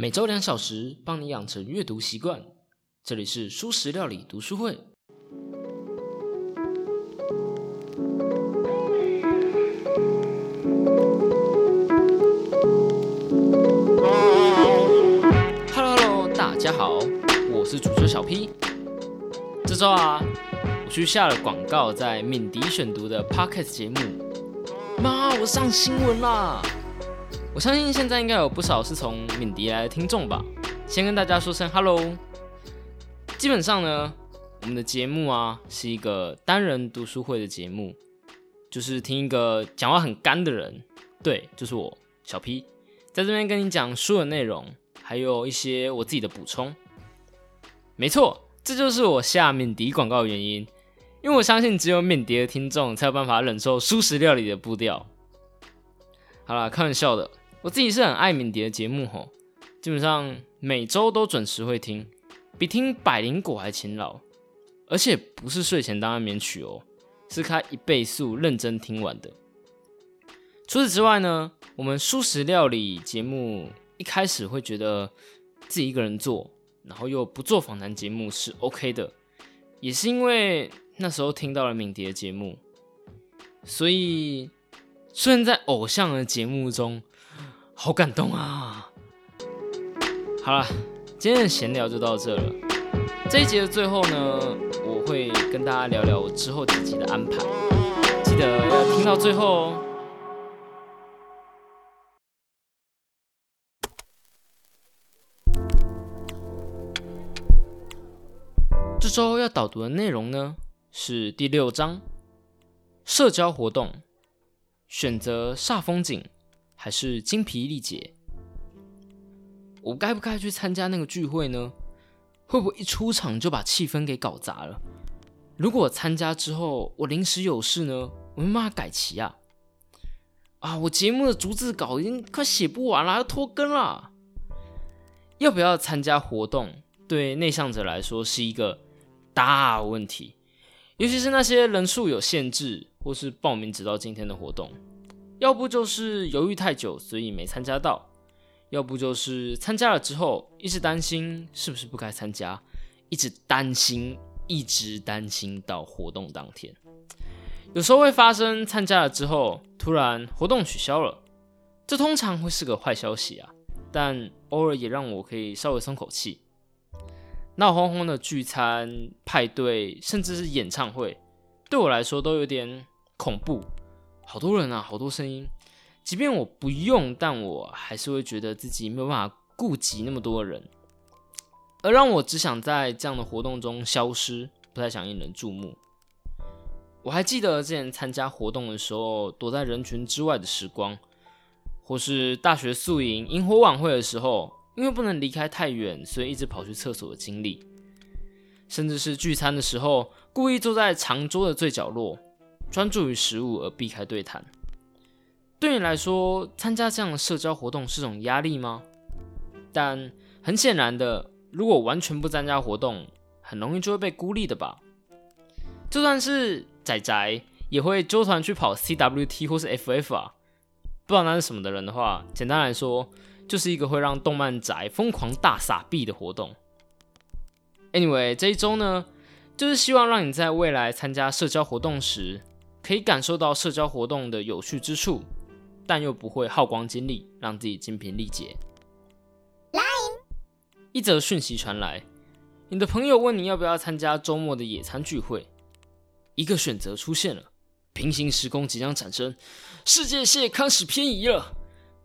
每周两小时，帮你养成阅读习惯。这里是蔬食料理读书会。Hello，大家好，我是主持小 P。这周啊，我去下了广告，在敏迪选读的 Podcast 节目。妈，我上新闻啦！我相信现在应该有不少是从敏迪来的听众吧。先跟大家说声 Hello。基本上呢，我们的节目啊是一个单人读书会的节目，就是听一个讲话很干的人，对，就是我小 P，在这边跟你讲书的内容，还有一些我自己的补充。没错，这就是我下敏迪广告的原因，因为我相信只有敏迪的听众才有办法忍受素食料理的步调。好啦，开玩笑的，我自己是很爱敏迪的节目吼，基本上每周都准时会听。比听百灵果还勤劳，而且不是睡前当安眠曲哦，是开一倍速认真听完的。除此之外呢，我们素食料理节目一开始会觉得自己一个人做，然后又不做访谈节目是 OK 的，也是因为那时候听到了敏迪的节目，所以虽然在偶像的节目中，好感动啊！好了。今天的闲聊就到这了。这一节的最后呢，我会跟大家聊聊我之后几集的安排，记得要听到最后哦。这周要导读的内容呢，是第六章：社交活动，选择煞风景还是精疲力竭？我该不该去参加那个聚会呢？会不会一出场就把气氛给搞砸了？如果参加之后我临时有事呢？我没办法改期啊！啊，我节目的逐字稿已经快写不完了，要拖更了。要不要参加活动？对内向者来说是一个大问题，尤其是那些人数有限制或是报名直到今天的活动，要不就是犹豫太久，所以没参加到。要不就是参加了之后，一直担心是不是不该参加，一直担心，一直担心到活动当天。有时候会发生参加了之后，突然活动取消了，这通常会是个坏消息啊。但偶尔也让我可以稍微松口气。闹哄哄的聚餐、派对，甚至是演唱会，对我来说都有点恐怖。好多人啊，好多声音。即便我不用，但我还是会觉得自己没有办法顾及那么多人，而让我只想在这样的活动中消失，不太想引人注目。我还记得之前参加活动的时候，躲在人群之外的时光，或是大学宿营、萤火晚会的时候，因为不能离开太远，所以一直跑去厕所的经历，甚至是聚餐的时候，故意坐在长桌的最角落，专注于食物而避开对谈。对你来说，参加这样的社交活动是种压力吗？但很显然的，如果完全不参加活动，很容易就会被孤立的吧。就算是仔仔，也会揪团去跑 CWT 或是 FF 啊。不知道那是什么的人的话，简单来说，就是一个会让动漫宅疯狂大撒币的活动。Anyway，这一周呢，就是希望让你在未来参加社交活动时，可以感受到社交活动的有趣之处。但又不会耗光精力，让自己精疲力竭。一则讯息传来，你的朋友问你要不要参加周末的野餐聚会。一个选择出现了，平行时空即将产生，世界线开始偏移了。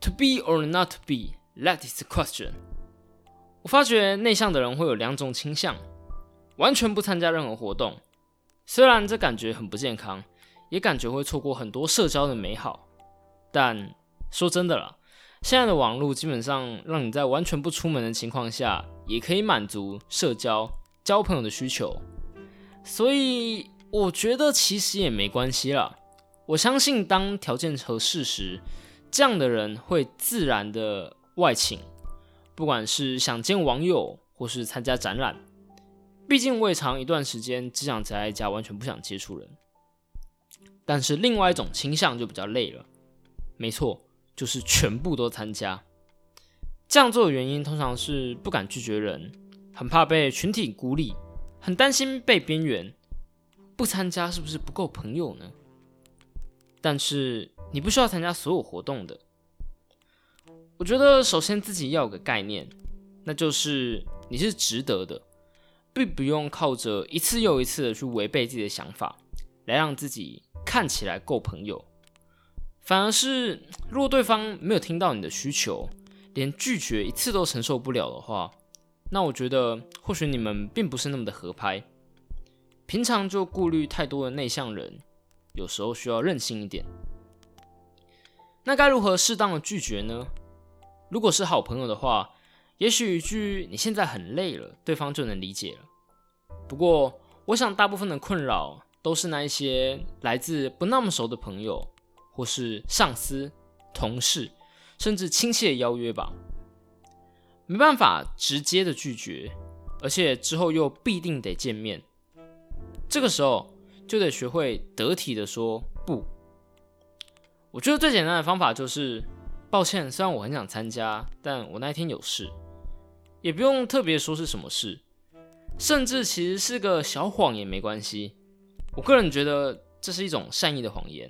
To be or not to be, that is the question。我发觉内向的人会有两种倾向：完全不参加任何活动，虽然这感觉很不健康，也感觉会错过很多社交的美好。但说真的了，现在的网络基本上让你在完全不出门的情况下，也可以满足社交、交朋友的需求。所以我觉得其实也没关系啦。我相信当条件合适时，这样的人会自然的外请，不管是想见网友或是参加展览。毕竟我也长一段时间只想宅在家，完全不想接触人。但是另外一种倾向就比较累了。没错，就是全部都参加。这样做的原因通常是不敢拒绝人，很怕被群体孤立，很担心被边缘。不参加是不是不够朋友呢？但是你不需要参加所有活动的。我觉得首先自己要有个概念，那就是你是值得的，并不用靠着一次又一次的去违背自己的想法，来让自己看起来够朋友。反而是 如果对方没有听到你的需求，连拒绝一次都承受不了的话，那我觉得或许你们并不是那么的合拍。平常就顾虑太多的内向人，有时候需要任性一点。那该如何适当的拒绝呢？如果是好朋友的话，也许一句“你现在很累了”，对方就能理解了。不过，我想大部分的困扰都是那一些来自不那么熟的朋友，或是上司、同事。甚至亲切的邀约吧，没办法直接的拒绝，而且之后又必定得见面，这个时候就得学会得体的说不。我觉得最简单的方法就是，抱歉，虽然我很想参加，但我那天有事，也不用特别说是什么事，甚至其实是个小谎也没关系。我个人觉得这是一种善意的谎言，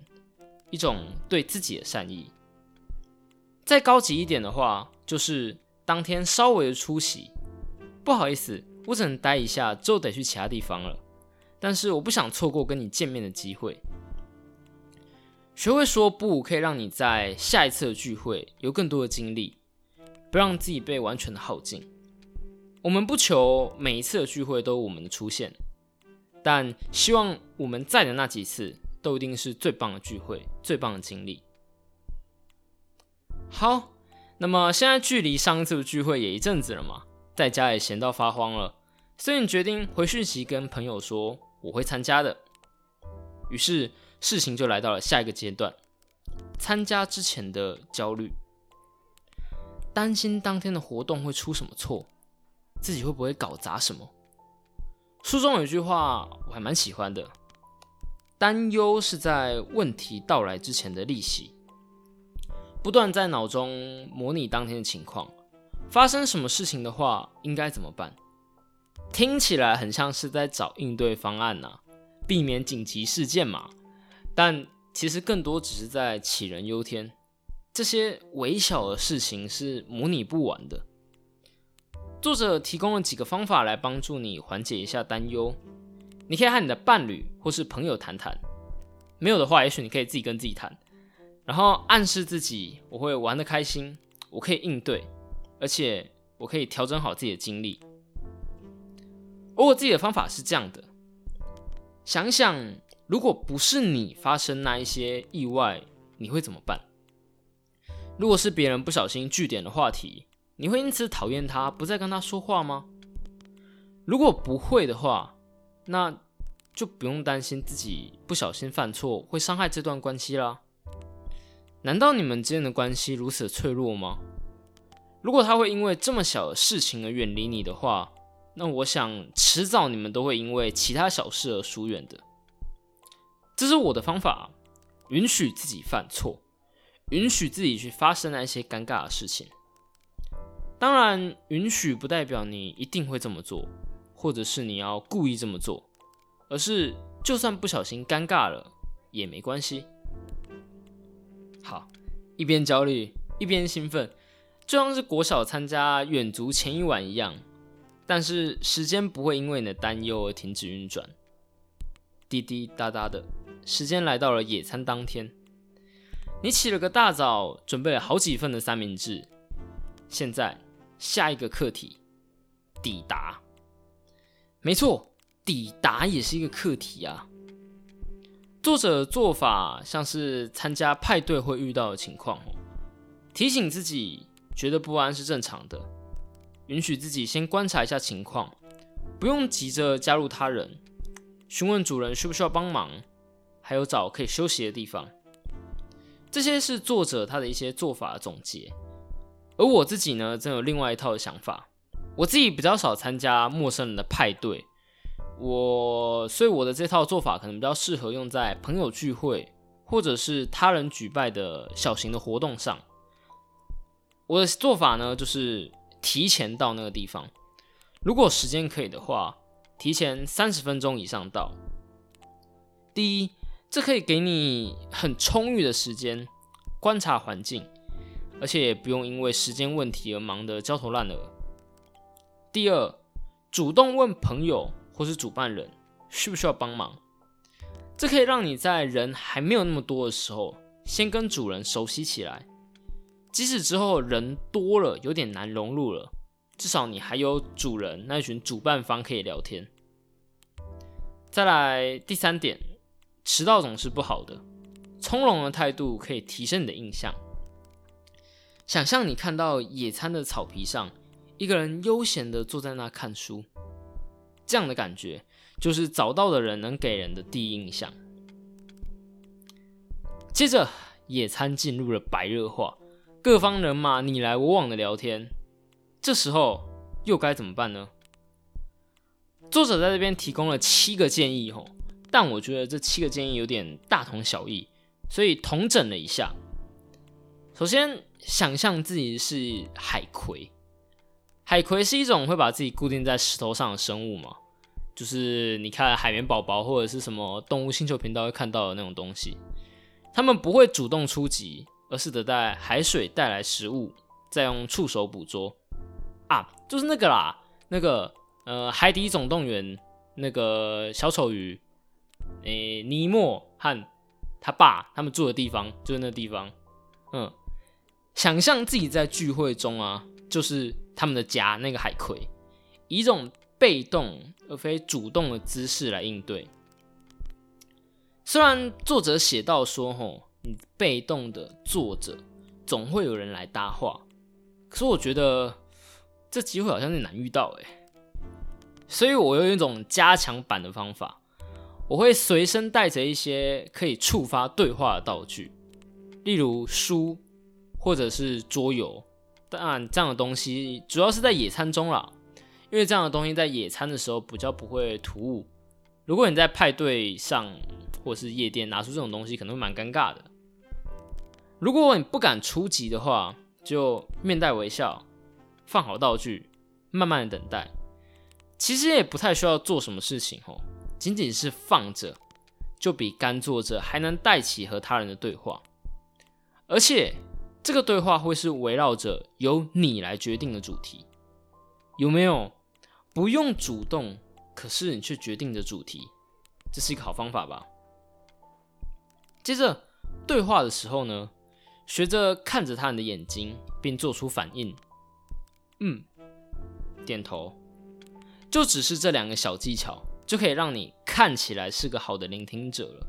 一种对自己的善意。再高级一点的话，就是当天稍微的出席。不好意思，我只能待一下，就得去其他地方了。但是我不想错过跟你见面的机会。学会说不，可以让你在下一次的聚会有更多的精力，不让自己被完全的耗尽。我们不求每一次的聚会都有我们的出现，但希望我们在的那几次都一定是最棒的聚会，最棒的经历。好，那么现在距离上一次的聚会也一阵子了嘛，在家也闲到发慌了，所以你决定回讯息跟朋友说我会参加的。于是事情就来到了下一个阶段，参加之前的焦虑，担心当天的活动会出什么错，自己会不会搞砸什么。书中有一句话我还蛮喜欢的，担忧是在问题到来之前的利息。不断在脑中模拟当天的情况，发生什么事情的话，应该怎么办？听起来很像是在找应对方案呐，避免紧急事件嘛。但其实更多只是在杞人忧天。这些微小的事情是模拟不完的。作者提供了几个方法来帮助你缓解一下担忧。你可以和你的伴侣或是朋友谈谈，没有的话，也许你可以自己跟自己谈。然后暗示自己，我会玩得开心，我可以应对，而且我可以调整好自己的精力。而我自己的方法是这样的：想想，如果不是你发生那一些意外，你会怎么办？如果是别人不小心据点的话题，你会因此讨厌他，不再跟他说话吗？如果不会的话，那就不用担心自己不小心犯错会伤害这段关系啦。难道你们之间的关系如此脆弱吗？如果他会因为这么小的事情而远离你的话，那我想迟早你们都会因为其他小事而疏远的。这是我的方法，允许自己犯错，允许自己去发生那些尴尬的事情。当然，允许不代表你一定会这么做，或者是你要故意这么做，而是就算不小心尴尬了也没关系。好，一边焦虑一边兴奋，就像是国小参加远足前一晚一样。但是时间不会因为你的担忧而停止运转。滴滴答答的时间来到了野餐当天，你起了个大早，准备了好几份的三明治。现在下一个课题，抵达。没错，抵达也是一个课题啊。作者做法像是参加派对会遇到的情况哦，提醒自己觉得不安是正常的，允许自己先观察一下情况，不用急着加入他人，询问主人需不需要帮忙，还有找可以休息的地方。这些是作者他的一些做法的总结，而我自己呢，则有另外一套的想法。我自己比较少参加陌生人的派对。我所以我的这套做法可能比较适合用在朋友聚会或者是他人举办的小型的活动上。我的做法呢，就是提前到那个地方。如果时间可以的话，提前三十分钟以上到。第一，这可以给你很充裕的时间观察环境，而且也不用因为时间问题而忙得焦头烂额。第二，主动问朋友或是主办人需不需要帮忙，这可以让你在人还没有那么多的时候，先跟主人熟悉起来。即使之后人多了，有点难融入了，至少你还有主人那群主办方可以聊天。再来第三点，迟到总是不好的，从容的态度可以提升你的印象。想象你看到野餐的草皮上，一个人悠闲的坐在那看书，这样的感觉就是找到的人能给人的第一印象。接着，野餐进入了白热化。各方人马你来我往的聊天，这时候又该怎么办呢？作者在这边提供了七个建议吼，但我觉得这七个建议有点大同小异，所以统整了一下。首先，想象自己是海葵，海葵是一种会把自己固定在石头上的生物嘛，就是你看海绵宝宝或者是什么动物星球频道会看到的那种东西，他们不会主动出击。而是等待海水带来食物，再用触手捕捉。啊，就是那个啦，那个呃，《海底总动员》那个小丑鱼，诶，尼莫和他爸他们住的地方，就是那地方。嗯，想象自己在聚会中啊，就是他们的家，那个海葵，以一种被动而非主动的姿势来应对。虽然作者写到说，吼。你被动的坐着，总会有人来搭话。可是我觉得这机会好像有点难遇到哎，所以我有一种加强版的方法，我会随身带着一些可以触发对话的道具，例如书或者是桌游。当然，这样的东西主要是在野餐中啦，因为这样的东西在野餐的时候比较不会突兀。如果你在派对上或是夜店拿出这种东西，可能会蛮尴尬的。如果你不敢出击的话，就面带微笑，放好道具，慢慢的等待。其实也不太需要做什么事情哦，仅仅是放着，就比干坐着还能带起和他人的对话。而且这个对话会是围绕着由你来决定的主题，有没有？不用主动，可是你却决定的主题，这是一个好方法吧？接着对话的时候呢？学着看着他人的眼睛，并做出反应。嗯，点头，就只是这两个小技巧，就可以让你看起来是个好的聆听者了。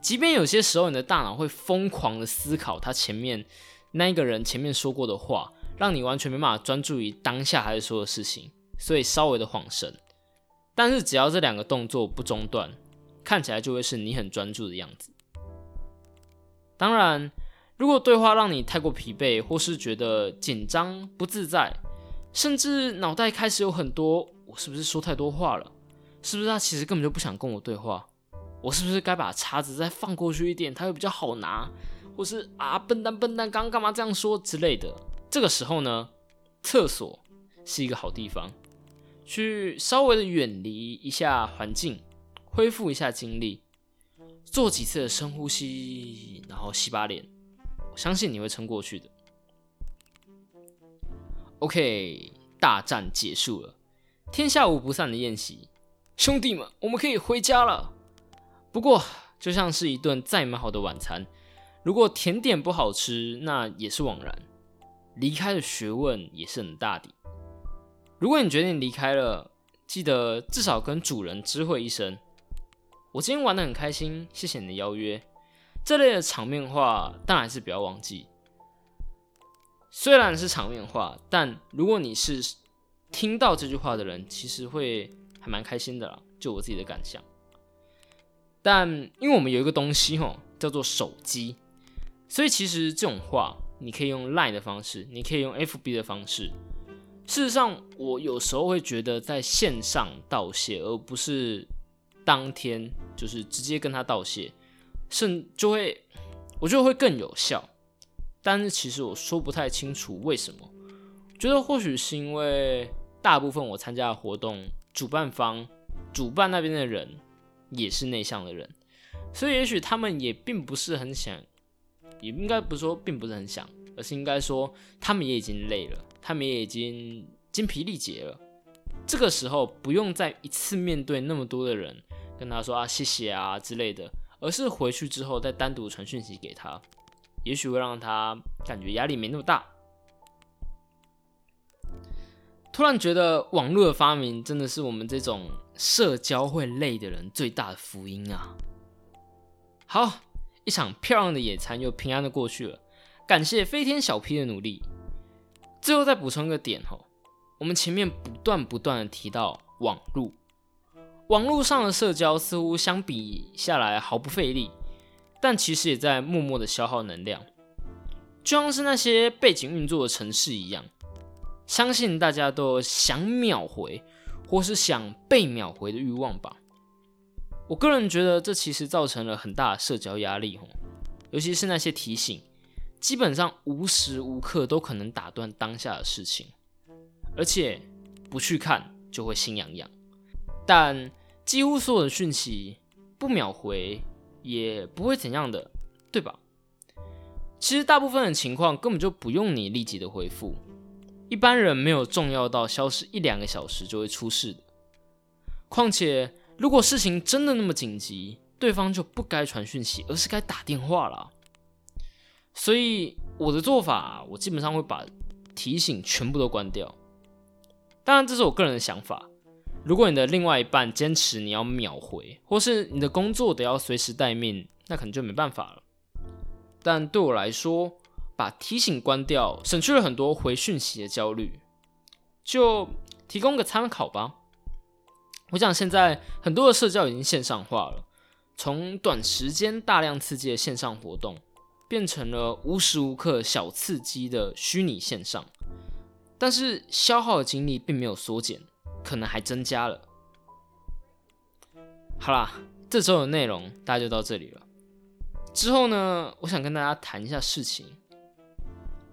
即便有些时候你的大脑会疯狂的思考他前面那一个人前面说过的话，让你完全没办法专注于当下还是说的事情，所以稍微的晃神。但是只要这两个动作不中断，看起来就会是你很专注的样子。当然。如果对话让你太过疲惫，或是觉得紧张不自在，甚至脑袋开始有很多“我是不是说太多话了？是不是他其实根本就不想跟我对话？我是不是该把叉子再放过去一点，它会比较好拿？或是啊，笨蛋笨蛋，刚干嘛这样说之类的？这个时候呢，厕所是一个好地方，去稍微的远离一下环境，恢复一下精力，做几次深呼吸，然后洗把脸。我相信你会撑过去的。OK，大战结束了，天下无不散的宴席，兄弟们，我们可以回家了。不过，就像是一顿再美好的晚餐，如果甜点不好吃，那也是枉然。离开的学问也是很大的。如果你决定离开了，记得至少跟主人知会一声。我今天玩的很开心，谢谢你的邀约。这类的场面话，当然是不要忘记。虽然是场面话，但如果你是听到这句话的人，其实会还蛮开心的啦。就我自己的感想。但因为我们有一个东西吼，叫做手机，所以其实这种话，你可以用 Line 的方式，你可以用 FB 的方式。事实上，我有时候会觉得在线上道谢，而不是当天就是直接跟他道谢。甚就会，我觉得会更有效。但是其实我说不太清楚为什么。觉得或许是因为大部分我参加的活动，主办方、主办那边的人也是内向的人，所以也许他们也并不是很想，也应该不是说并不是很想，而是应该说他们也已经累了，他们也已经精疲力竭了。这个时候不用再一次面对那么多的人，跟他说啊谢谢啊之类的，而是回去之后再单独传讯息给他，也许会让他感觉压力没那么大。突然觉得网络的发明真的是我们这种社交会累的人最大的福音啊！好，一场漂亮的野餐又平安的过去了，感谢飞天小 P 的努力。最后再补充一个点哦，我们前面不断不断的提到网络，网络上的社交似乎相比下来毫不费力，但其实也在默默的消耗能量，就像是那些背景运作的城市一样。相信大家都想秒回，或是想被秒回的欲望吧。我个人觉得这其实造成了很大的社交压力，尤其是那些提醒，基本上无时无刻都可能打断当下的事情，而且不去看就会心痒痒。但几乎所有的讯息不秒回也不会怎样的，对吧？其实大部分的情况根本就不用你立即的回复。一般人没有重要到消失一两个小时就会出事的。况且，如果事情真的那么紧急，对方就不该传讯息，而是该打电话了。所以我的做法，我基本上会把提醒全部都关掉。当然，这是我个人的想法。如果你的另外一半坚持你要秒回，或是你的工作得要随时待命，那可能就没办法了。但对我来说，把提醒关掉，省去了很多回讯息的焦虑，就提供个参考吧。我想现在很多的社交已经线上化了，从短时间大量刺激的线上活动，变成了无时无刻小刺激的虚拟线上，但是消耗的精力并没有缩减，可能还增加了。好啦，这周的内容大家就到这里了。之后呢，我想跟大家谈一下事情。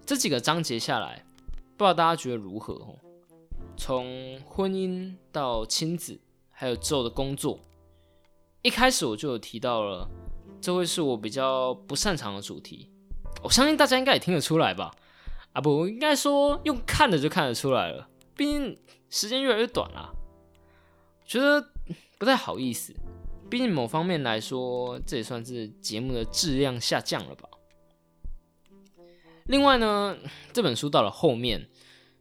这几个章节下来，不知道大家觉得如何？从婚姻到亲子，还有之后的工作，一开始我就有提到了，这会是我比较不擅长的主题。我相信大家应该也听得出来吧？啊，不，应该说用看的就看得出来了。毕竟时间越来越短了，觉得不太好意思。毕竟某方面来说，这也算是节目的质量下降了吧。另外呢，这本书到了后面，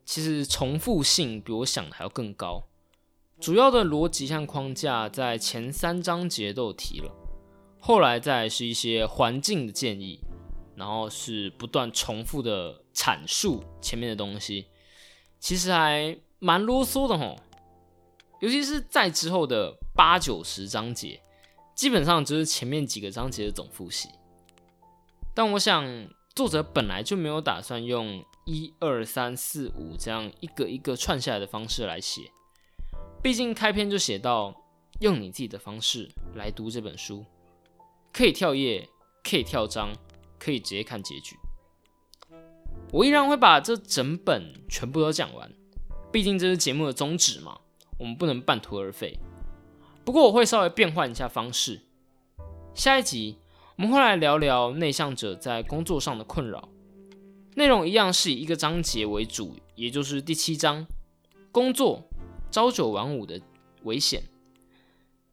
其实重复性比我想的还要更高。主要的逻辑和框架在前三章节都有提了，后来再是一些环境的建议，然后是不断重复的阐述前面的东西，其实还蛮啰嗦的吼。尤其是在之后的八九十章节，基本上就是前面几个章节的总复习。但我想。作者本来就没有打算用一二三四五这样一个一个串下来的方式来写，毕竟开篇就写到用你自己的方式来读这本书，可以跳页，可以跳章，可以直接看结局。我依然会把这整本全部都讲完，毕竟这是节目的宗旨嘛，我们不能半途而废。不过我会稍微变换一下方式，下一集。我们会来聊聊内向者在工作上的困扰，内容一样是以一个章节为主，也就是第七章“工作朝九晚五的危险”。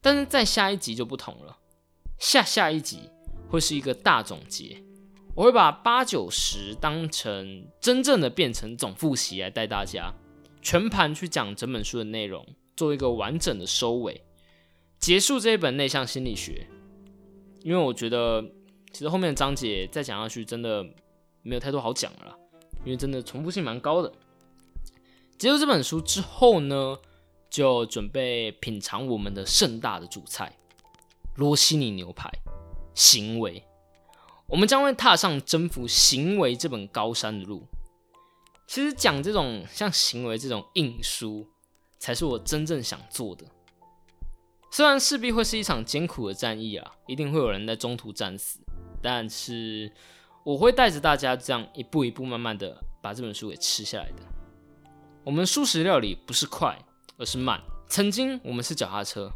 但是在下一集就不同了，下下一集会是一个大总结，我会把八九十当成真正的变成总复习来带大家全盘去讲整本书的内容，做一个完整的收尾，结束这一本内向心理学。因为我觉得，其实后面的章节再讲下去，真的没有太多好讲了。因为真的重复性蛮高的。结束这本书之后呢，就准备品尝我们的盛大的主菜——罗西尼牛排。行为，我们将会踏上征服行为这本高山的路。其实讲这种像行为这种硬书，才是我真正想做的。虽然势必会是一场艰苦的战役啊，一定会有人在中途战死，但是我会带着大家这样一步一步慢慢的把这本书给吃下来的。我们素食料理不是快，而是慢。曾经我们是脚踏车，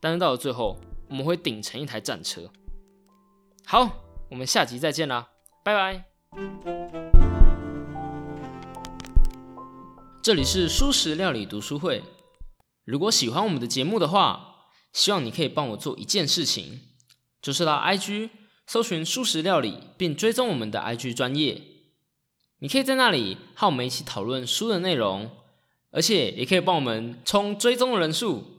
但是到了最后，我们会顶成一台战车。好，我们下集再见啦，拜拜。这里是素食料理读书会。如果喜欢我们的节目的话，希望你可以帮我做一件事情，就是到 IG 搜寻素食料理，并追踪我们的 IG 专业。你可以在那里和我们一起讨论书的内容，而且也可以帮我们冲追踪的人数。